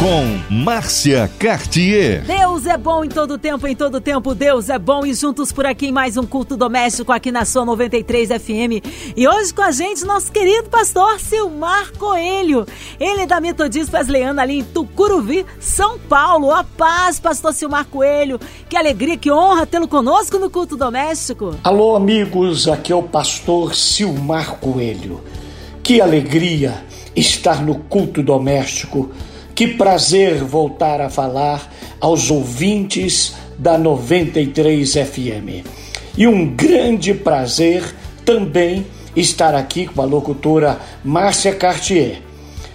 com Márcia Cartier. Deus é bom em todo tempo, em todo tempo Deus é bom e juntos por aqui em mais um culto doméstico aqui na sua 93 FM. E hoje com a gente nosso querido pastor Silmar Coelho. Ele é da Metodista Wesleyana ali em Tucuruvi, São Paulo. A paz, pastor Silmar Coelho. Que alegria, que honra tê-lo conosco no culto doméstico. Alô amigos, aqui é o pastor Silmar Coelho. Que alegria estar no culto doméstico que prazer voltar a falar aos ouvintes da 93 FM. E um grande prazer também estar aqui com a locutora Márcia Cartier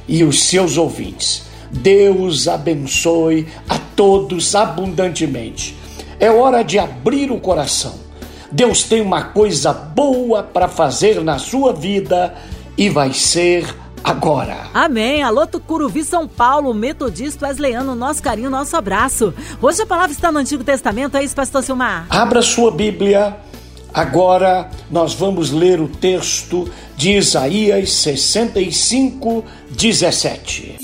e os seus ouvintes. Deus abençoe a todos abundantemente. É hora de abrir o coração. Deus tem uma coisa boa para fazer na sua vida e vai ser agora. Amém. Alô, Tucuruvi, São Paulo, Metodista Wesleyano, nosso carinho, nosso abraço. Hoje a palavra está no Antigo Testamento, é isso, pastor Silmar? Abra sua Bíblia. Agora nós vamos ler o texto de Isaías 65, 17.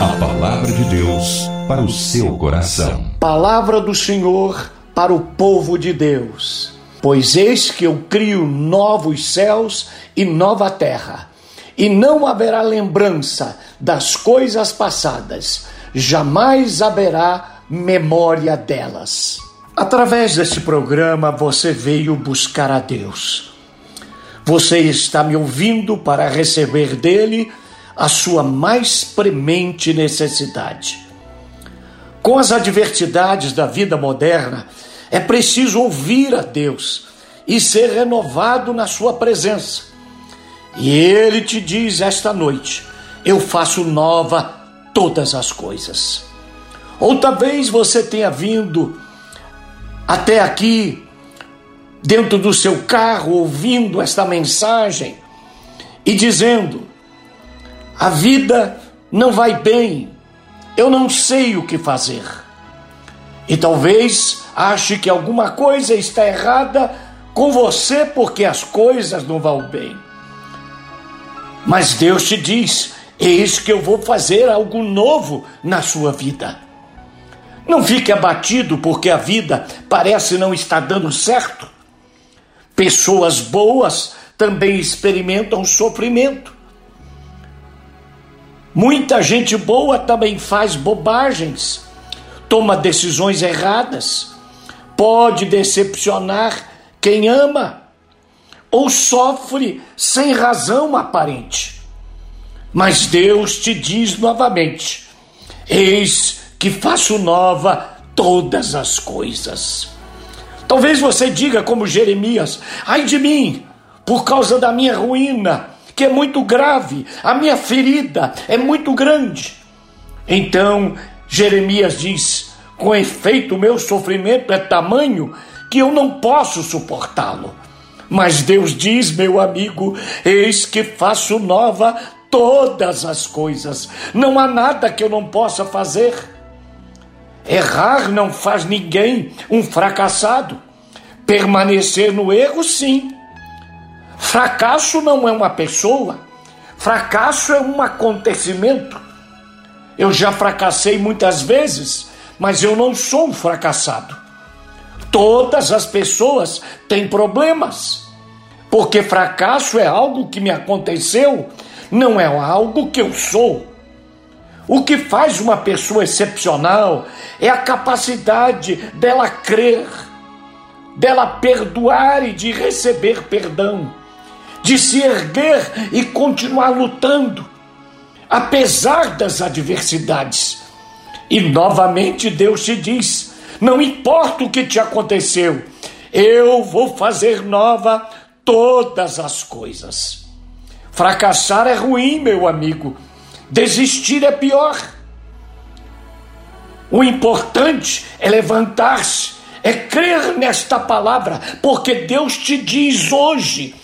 A palavra de Deus para o seu coração. Palavra do Senhor para o povo de Deus. Pois eis que eu crio novos céus e nova terra e não haverá lembrança das coisas passadas, jamais haverá memória delas. Através desse programa você veio buscar a Deus. Você está me ouvindo para receber dele a sua mais premente necessidade. Com as adversidades da vida moderna, é preciso ouvir a Deus e ser renovado na sua presença. E ele te diz esta noite: Eu faço nova todas as coisas. Ou talvez você tenha vindo até aqui, dentro do seu carro, ouvindo esta mensagem e dizendo: A vida não vai bem, eu não sei o que fazer. E talvez ache que alguma coisa está errada com você porque as coisas não vão bem. Mas Deus te diz: Eis que eu vou fazer algo novo na sua vida. Não fique abatido porque a vida parece não estar dando certo. Pessoas boas também experimentam sofrimento. Muita gente boa também faz bobagens, toma decisões erradas, pode decepcionar quem ama ou sofre sem razão aparente. Mas Deus te diz novamente: Eis que faço nova todas as coisas. Talvez você diga, como Jeremias: Ai de mim, por causa da minha ruína, que é muito grave, a minha ferida é muito grande. Então Jeremias diz: Com efeito, meu sofrimento é tamanho que eu não posso suportá-lo. Mas Deus diz, meu amigo, eis que faço nova todas as coisas. Não há nada que eu não possa fazer. Errar não faz ninguém um fracassado. Permanecer no erro, sim. Fracasso não é uma pessoa. Fracasso é um acontecimento. Eu já fracassei muitas vezes, mas eu não sou um fracassado. Todas as pessoas têm problemas, porque fracasso é algo que me aconteceu, não é algo que eu sou. O que faz uma pessoa excepcional é a capacidade dela crer, dela perdoar e de receber perdão, de se erguer e continuar lutando, apesar das adversidades. E novamente Deus te diz: não importa o que te aconteceu, eu vou fazer nova todas as coisas. Fracassar é ruim, meu amigo. Desistir é pior. O importante é levantar-se, é crer nesta palavra, porque Deus te diz hoje: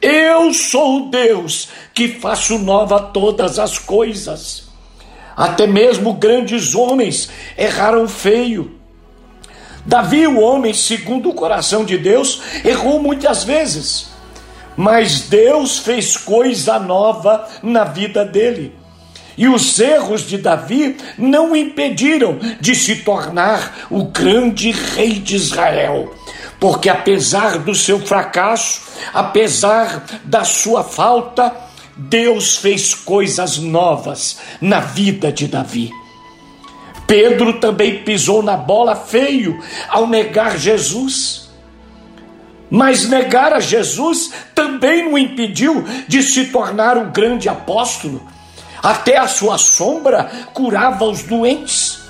Eu sou Deus que faço nova todas as coisas. Até mesmo grandes homens erraram feio Davi, o homem segundo o coração de Deus, errou muitas vezes, mas Deus fez coisa nova na vida dele. E os erros de Davi não o impediram de se tornar o grande rei de Israel. Porque apesar do seu fracasso, apesar da sua falta, Deus fez coisas novas na vida de Davi. Pedro também pisou na bola feio ao negar Jesus. Mas negar a Jesus também não impediu de se tornar um grande apóstolo. Até a sua sombra curava os doentes,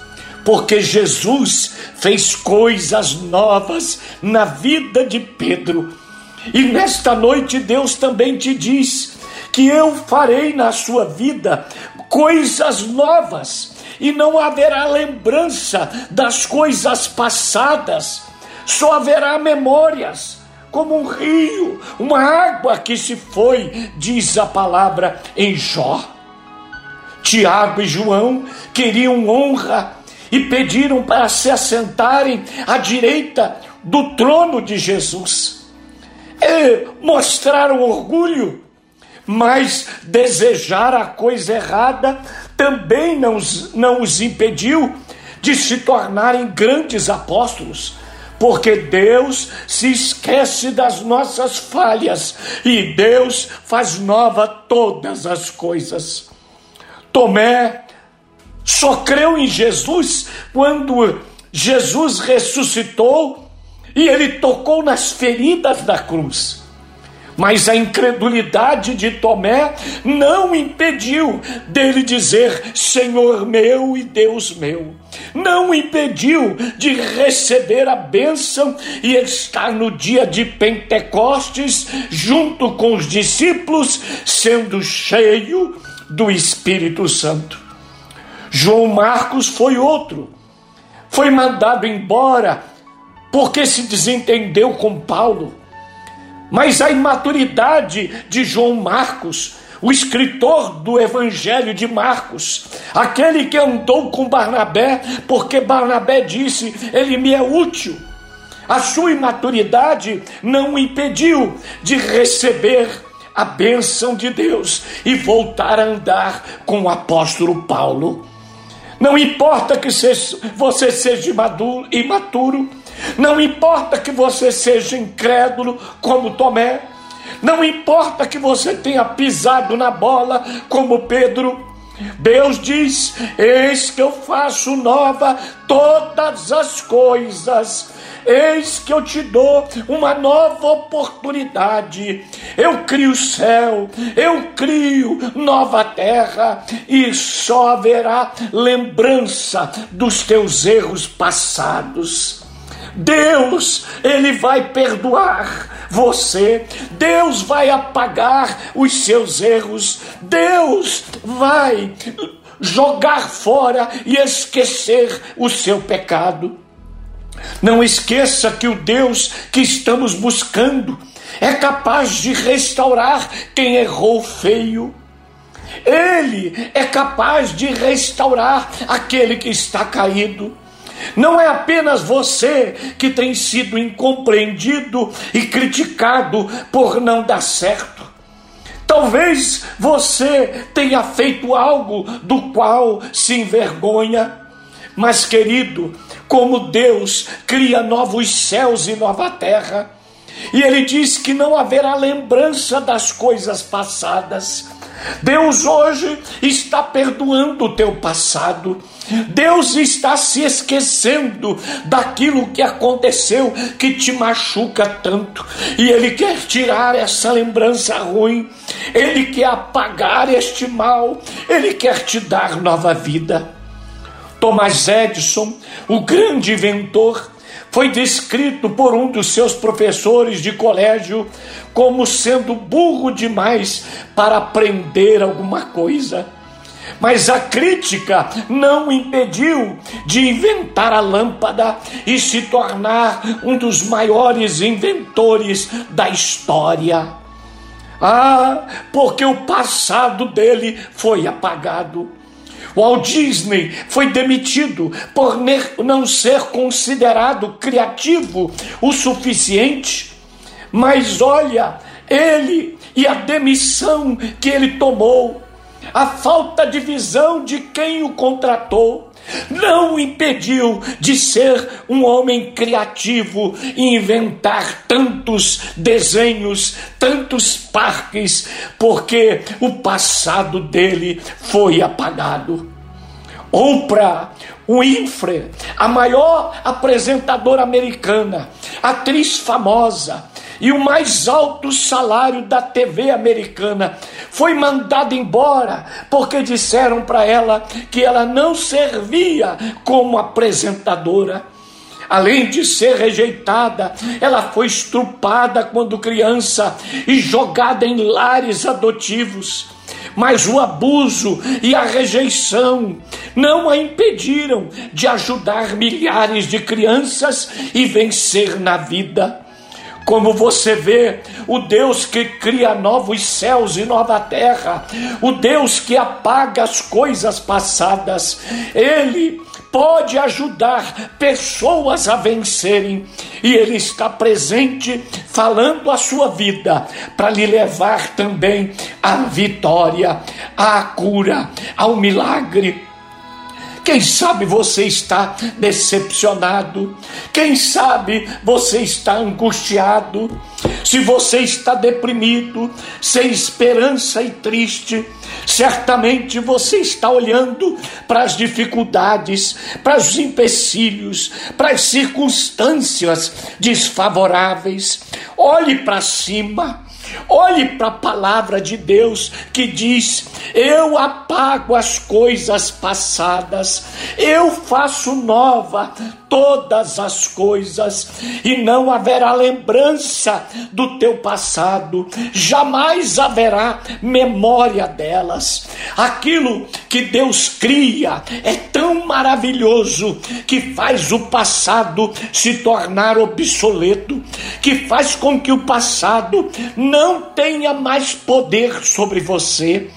porque Jesus fez coisas novas na vida de Pedro. E nesta noite Deus também te diz que eu farei na sua vida coisas novas e não haverá lembrança das coisas passadas, só haverá memórias, como um rio, uma água que se foi, diz a palavra em Jó. Tiago e João queriam honra e pediram para se assentarem à direita do trono de Jesus. E mostraram orgulho, mas desejar a coisa errada também não, não os impediu de se tornarem grandes apóstolos, porque Deus se esquece das nossas falhas e Deus faz nova todas as coisas. Tomé só creu em Jesus quando Jesus ressuscitou e ele tocou nas feridas da cruz. Mas a incredulidade de Tomé não impediu dele dizer: Senhor meu e Deus meu. Não impediu de receber a bênção e estar no dia de Pentecostes junto com os discípulos, sendo cheio do Espírito Santo. João Marcos foi outro. Foi mandado embora porque se desentendeu com Paulo mas a imaturidade de João Marcos, o escritor do Evangelho de Marcos, aquele que andou com Barnabé, porque Barnabé disse: Ele me é útil. A sua imaturidade não o impediu de receber a bênção de Deus e voltar a andar com o apóstolo Paulo. Não importa que você seja imaturo, não importa que você seja incrédulo como Tomé, não importa que você tenha pisado na bola como Pedro. Deus diz: Eis que eu faço nova todas as coisas. Eis que eu te dou uma nova oportunidade. Eu crio o céu, eu crio nova terra, e só haverá lembrança dos teus erros passados. Deus, Ele vai perdoar você, Deus vai apagar os seus erros, Deus vai jogar fora e esquecer o seu pecado. Não esqueça que o Deus que estamos buscando é capaz de restaurar quem errou feio. Ele é capaz de restaurar aquele que está caído. Não é apenas você que tem sido incompreendido e criticado por não dar certo. Talvez você tenha feito algo do qual se envergonha, mas querido, como Deus cria novos céus e nova terra, e Ele diz que não haverá lembrança das coisas passadas. Deus hoje está perdoando o teu passado. Deus está se esquecendo daquilo que aconteceu que te machuca tanto, e Ele quer tirar essa lembrança ruim, Ele quer apagar este mal, Ele quer te dar nova vida. Thomas Edison, o grande inventor, foi descrito por um dos seus professores de colégio como sendo burro demais para aprender alguma coisa. Mas a crítica não o impediu de inventar a lâmpada e se tornar um dos maiores inventores da história. Ah, porque o passado dele foi apagado. Walt Disney foi demitido por não ser considerado criativo o suficiente. Mas olha, ele e a demissão que ele tomou, a falta de visão de quem o contratou, não o impediu de ser um homem criativo e inventar tantos desenhos, tantos parques, porque o passado dele foi apagado. Oprah Winfrey, a maior apresentadora americana, atriz famosa, e o mais alto salário da TV americana. Foi mandada embora porque disseram para ela que ela não servia como apresentadora. Além de ser rejeitada, ela foi estrupada quando criança e jogada em lares adotivos. Mas o abuso e a rejeição não a impediram de ajudar milhares de crianças e vencer na vida. Como você vê, o Deus que cria novos céus e nova terra, o Deus que apaga as coisas passadas, Ele pode ajudar pessoas a vencerem e Ele está presente falando a sua vida para lhe levar também à vitória, à cura, ao milagre. Quem sabe você está decepcionado, quem sabe você está angustiado, se você está deprimido, sem esperança e triste, certamente você está olhando para as dificuldades, para os empecilhos, para as circunstâncias desfavoráveis. Olhe para cima Olhe para a palavra de Deus que diz: Eu apago as coisas passadas, eu faço nova todas as coisas, e não haverá lembrança do teu passado, jamais haverá memória delas. Aquilo que Deus cria é tão maravilhoso que faz o passado se tornar obsoleto, que faz com que o passado não tenha mais poder sobre você.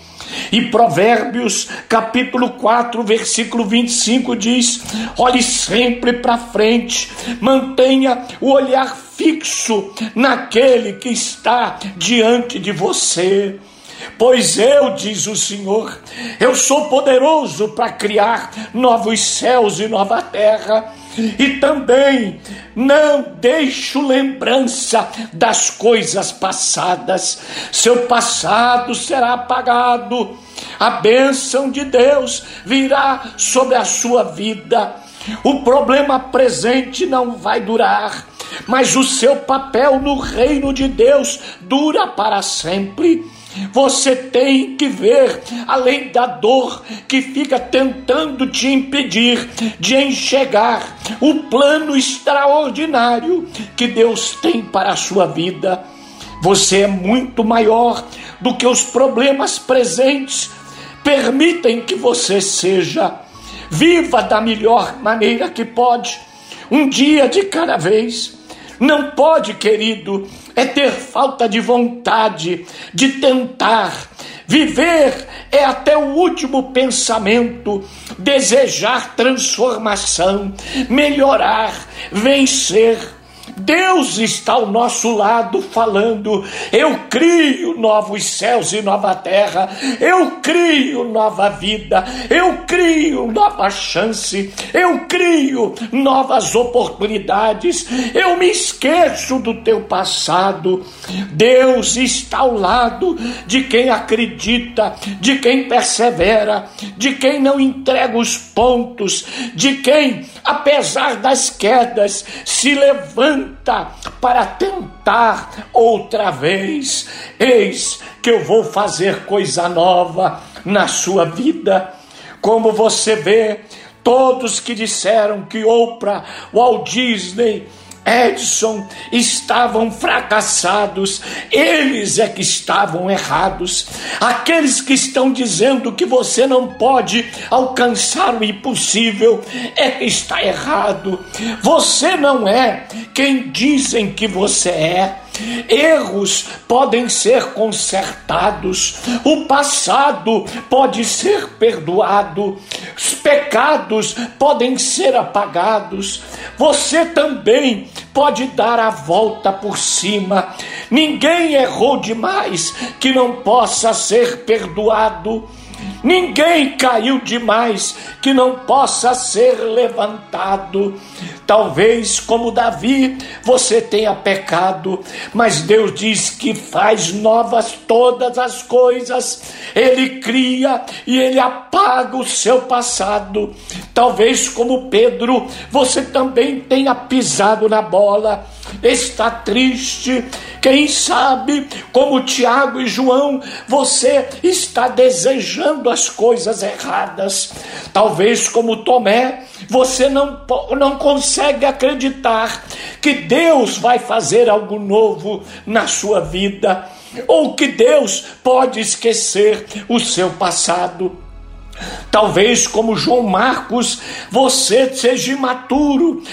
E Provérbios, capítulo 4, versículo 25 diz: olhe sempre para frente, mantenha o olhar fixo naquele que está diante de você. Pois eu, diz o Senhor, eu sou poderoso para criar novos céus e nova terra e também não deixo lembrança das coisas passadas. Seu passado será apagado. A bênção de Deus virá sobre a sua vida. O problema presente não vai durar, mas o seu papel no reino de Deus dura para sempre. Você tem que ver, além da dor que fica tentando te impedir de enxergar o plano extraordinário que Deus tem para a sua vida. Você é muito maior do que os problemas presentes permitem que você seja. Viva da melhor maneira que pode, um dia de cada vez. Não pode, querido, é ter falta de vontade, de tentar. Viver é até o último pensamento, desejar transformação, melhorar, vencer Deus está ao nosso lado falando: eu crio novos céus e nova terra, eu crio nova vida, eu crio nova chance, eu crio novas oportunidades, eu me esqueço do teu passado. Deus está ao lado de quem acredita, de quem persevera, de quem não entrega os pontos, de quem, apesar das quedas, se levanta para tentar outra vez. Eis que eu vou fazer coisa nova na sua vida. Como você vê, todos que disseram que Oprah, Walt Disney, Edson estavam fracassados, eles é que estavam errados. Aqueles que estão dizendo que você não pode alcançar o impossível é que está errado. Você não é quem dizem que você é. Erros podem ser consertados, o passado pode ser perdoado, os pecados podem ser apagados. Você também pode dar a volta por cima. Ninguém errou demais que não possa ser perdoado. Ninguém caiu demais que não possa ser levantado. Talvez, como Davi, você tenha pecado, mas Deus diz que faz novas todas as coisas. Ele cria e ele apaga o seu passado. Talvez, como Pedro, você também tenha pisado na bola, está triste. Quem sabe, como Tiago e João, você está desejando as coisas erradas. Talvez, como Tomé, você não, não consegue acreditar que Deus vai fazer algo novo na sua vida, ou que Deus pode esquecer o seu passado. Talvez, como João Marcos, você seja imaturo,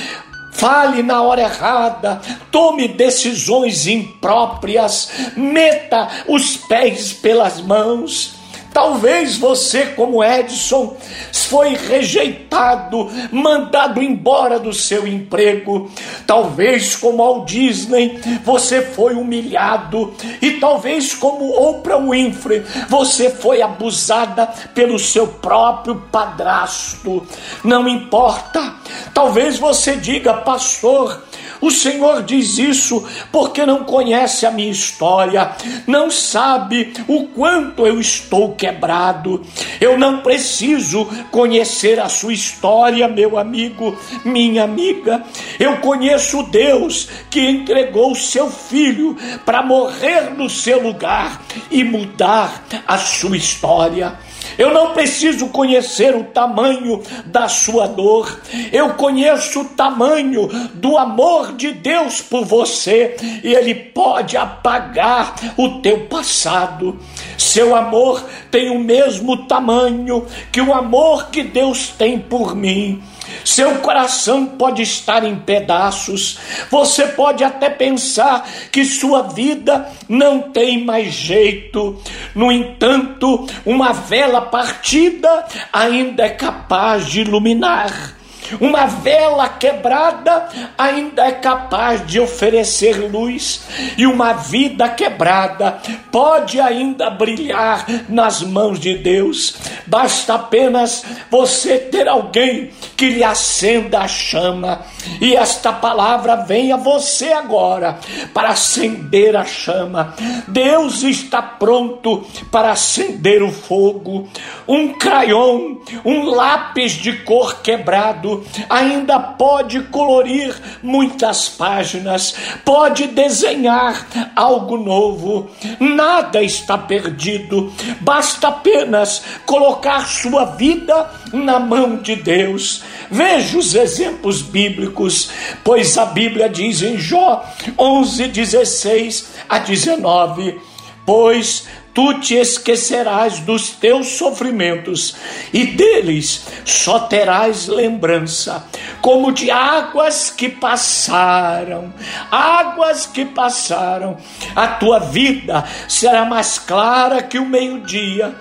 fale na hora errada, tome decisões impróprias, meta os pés pelas mãos. Talvez você, como Edson, foi rejeitado, mandado embora do seu emprego. Talvez, como Walt Disney, você foi humilhado. E talvez, como Oprah Winfrey, você foi abusada pelo seu próprio padrasto. Não importa. Talvez você diga, pastor, o Senhor diz isso porque não conhece a minha história, não sabe o quanto eu estou quebrado. Eu não preciso conhecer a sua história, meu amigo, minha amiga. Eu conheço Deus que entregou o seu filho para morrer no seu lugar e mudar a sua história. Eu não preciso conhecer o tamanho da sua dor, eu conheço o tamanho do amor de Deus por você e Ele pode apagar o teu passado. Seu amor tem o mesmo tamanho que o amor que Deus tem por mim. Seu coração pode estar em pedaços, você pode até pensar que sua vida não tem mais jeito. No entanto, uma vela partida ainda é capaz de iluminar. Uma vela quebrada ainda é capaz de oferecer luz, e uma vida quebrada pode ainda brilhar nas mãos de Deus. Basta apenas você ter alguém que lhe acenda a chama, e esta palavra vem a você agora para acender a chama. Deus está pronto para acender o fogo. Um crayon, um lápis de cor quebrado ainda pode colorir muitas páginas, pode desenhar algo novo. Nada está perdido, basta apenas colocar sua vida na mão de Deus. Veja os exemplos bíblicos, pois a Bíblia diz em Jó 11, 16 a 19: Pois tu te esquecerás dos teus sofrimentos e deles só terás lembrança, como de águas que passaram, águas que passaram. A tua vida será mais clara que o meio-dia.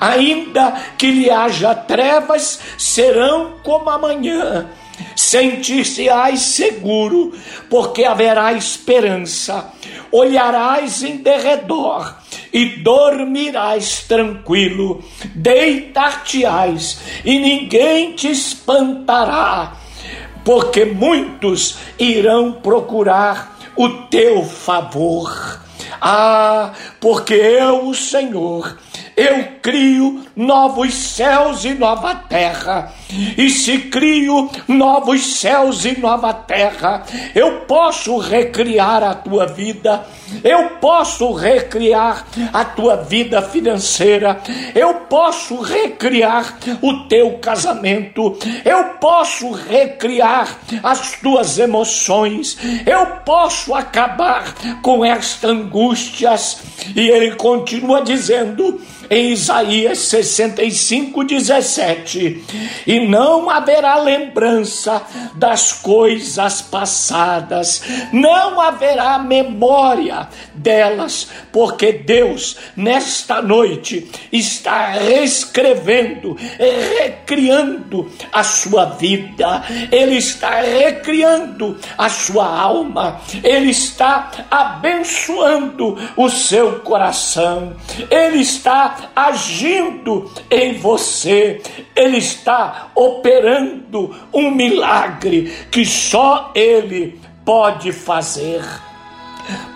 Ainda que lhe haja trevas, serão como amanhã sentir-se-ás seguro, porque haverá esperança. Olharás em derredor e dormirás tranquilo, deitar-te-ás e ninguém te espantará, porque muitos irão procurar o teu favor. Ah, porque eu, o Senhor, eu crio novos céus e nova terra. E se crio novos céus e nova terra, eu posso recriar a tua vida, eu posso recriar a tua vida financeira, eu posso recriar o teu casamento, eu posso recriar as tuas emoções, eu posso acabar com estas angústias. E ele continua dizendo: em Isaías 65, 17: E não haverá lembrança das coisas passadas, não haverá memória delas, porque Deus, nesta noite, está reescrevendo, recriando a sua vida, Ele está recriando a sua alma, Ele está abençoando o seu coração, Ele está agindo em você, Ele está operando um milagre que só Ele pode fazer.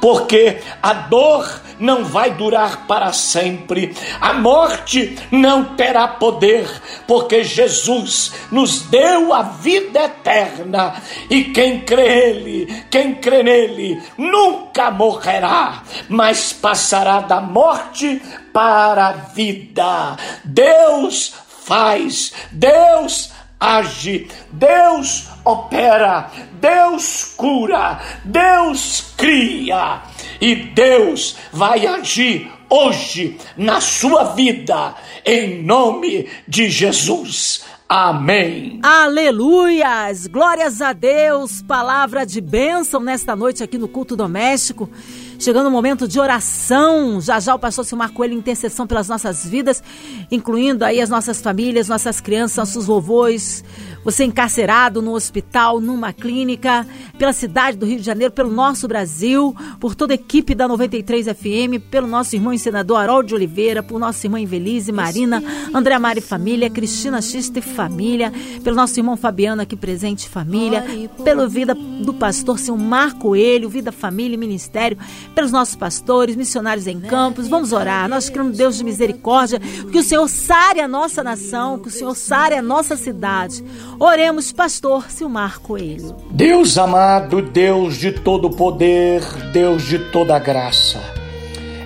Porque a dor não vai durar para sempre, a morte não terá poder, porque Jesus nos deu a vida eterna. E quem crê nele, quem crê nele, nunca morrerá, mas passará da morte para a vida. Deus faz, Deus age, Deus opera, Deus cura, Deus cria e Deus vai agir hoje na sua vida, em nome de Jesus. Amém. Aleluias! Glórias a Deus! Palavra de bênção nesta noite aqui no culto doméstico. Chegando o momento de oração. Já já o pastor Silmar Coelho intercessão pelas nossas vidas, incluindo aí as nossas famílias, nossas crianças, nossos vovôs, você encarcerado no hospital, numa clínica, pela cidade do Rio de Janeiro, pelo nosso Brasil, por toda a equipe da 93 FM, pelo nosso irmão e senador Harold Oliveira, por nossa irmã Invelise, Marina, André Mari Família, Cristina Xista e Família, pelo nosso irmão Fabiano aqui presente Família, pela vida do pastor Silmar Coelho, Vida Família e Ministério, pelos nossos pastores, missionários em campos. Vamos orar. Nós queremos Deus de misericórdia, que o Senhor sare a nossa nação, que o Senhor sare a nossa cidade. Oremos, pastor Silmar Coelho. Deus amado, Deus de todo poder, Deus de toda graça,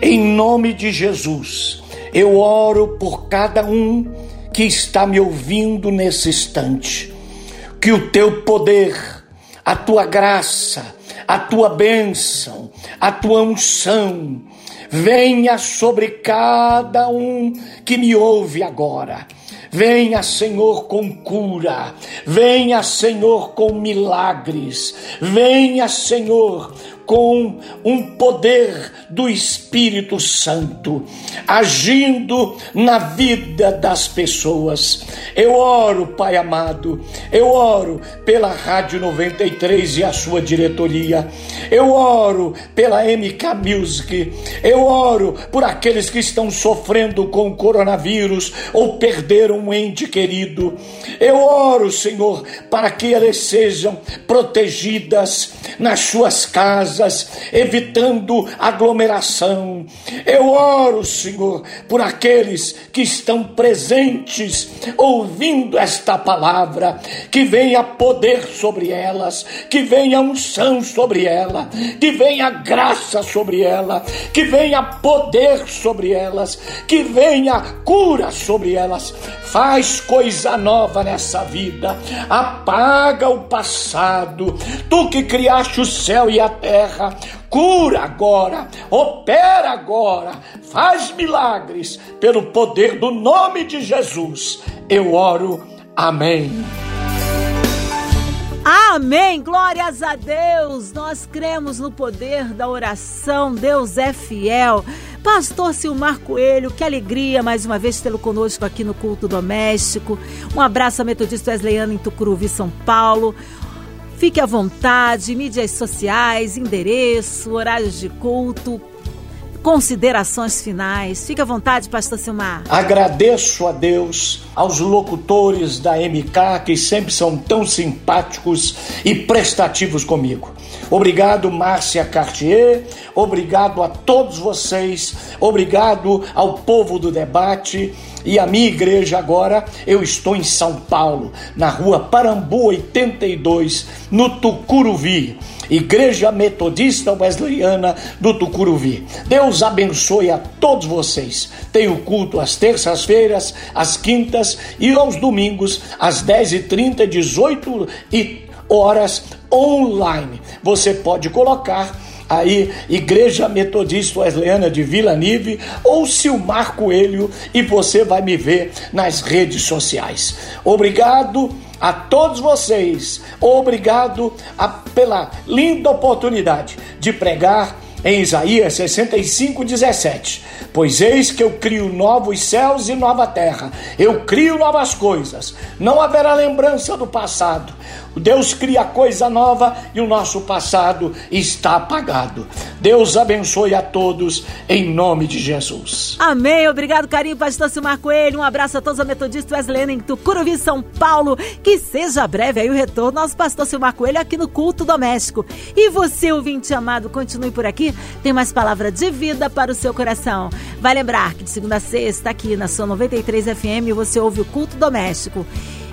em nome de Jesus, eu oro por cada um que está me ouvindo nesse instante. Que o teu poder, a tua graça, a tua bênção, a tua unção venha sobre cada um que me ouve agora Venha, Senhor, com cura. Venha, Senhor, com milagres. Venha, Senhor, com um poder do Espírito Santo agindo na vida das pessoas. Eu oro, Pai amado, eu oro pela Rádio 93 e a sua diretoria. Eu oro pela MK Music. Eu oro por aqueles que estão sofrendo com o coronavírus ou perderam um ente querido. Eu oro, Senhor, para que elas sejam protegidas nas suas casas casas, evitando aglomeração. Eu oro, Senhor, por aqueles que estão presentes ouvindo esta palavra, que venha poder sobre elas, que venha unção sobre ela, que venha graça sobre ela, que venha poder sobre elas, que venha cura sobre elas. Faz coisa nova nessa vida, apaga o passado. Tu que criaste o céu e a terra terra, cura agora, opera agora, faz milagres pelo poder do nome de Jesus. Eu oro. Amém. Amém, glórias a Deus. Nós cremos no poder da oração. Deus é fiel. Pastor Silmar Coelho, que alegria mais uma vez tê-lo conosco aqui no culto doméstico. Um abraço a Metodista Wesleyana em Tucuruvi, São Paulo. Fique à vontade, mídias sociais, endereço, horários de culto, considerações finais. Fique à vontade, pastor Silmar. Agradeço a Deus, aos locutores da MK que sempre são tão simpáticos e prestativos comigo. Obrigado, Márcia Cartier. Obrigado a todos vocês. Obrigado ao povo do debate. E a minha igreja agora, eu estou em São Paulo, na rua Parambu 82, no Tucuruvi. Igreja Metodista Wesleyana do Tucuruvi. Deus abençoe a todos vocês. Tenho culto às terças-feiras, às quintas e aos domingos, às 10h30, 18 e horas online. Você pode colocar aí Igreja Metodista Wesleyana de Vila Nive ou Silmar Coelho e você vai me ver nas redes sociais. Obrigado a todos vocês, obrigado a, pela linda oportunidade de pregar em Isaías 65, 17. Pois eis que eu crio novos céus e nova terra, eu crio novas coisas, não haverá lembrança do passado. Deus cria coisa nova e o nosso passado está apagado. Deus abençoe a todos em nome de Jesus. Amém. Obrigado, carinho, pastor Silmar Coelho. Um abraço a todos a Metodista Wesleyana em Tucuruvi, São Paulo. Que seja breve aí o retorno nosso pastor Silmar Coelho aqui no culto doméstico. E você, ouvinte amado, continue por aqui. Tem mais palavra de vida para o seu coração. Vai lembrar que de segunda a sexta, aqui na sua 93 FM, você ouve o culto doméstico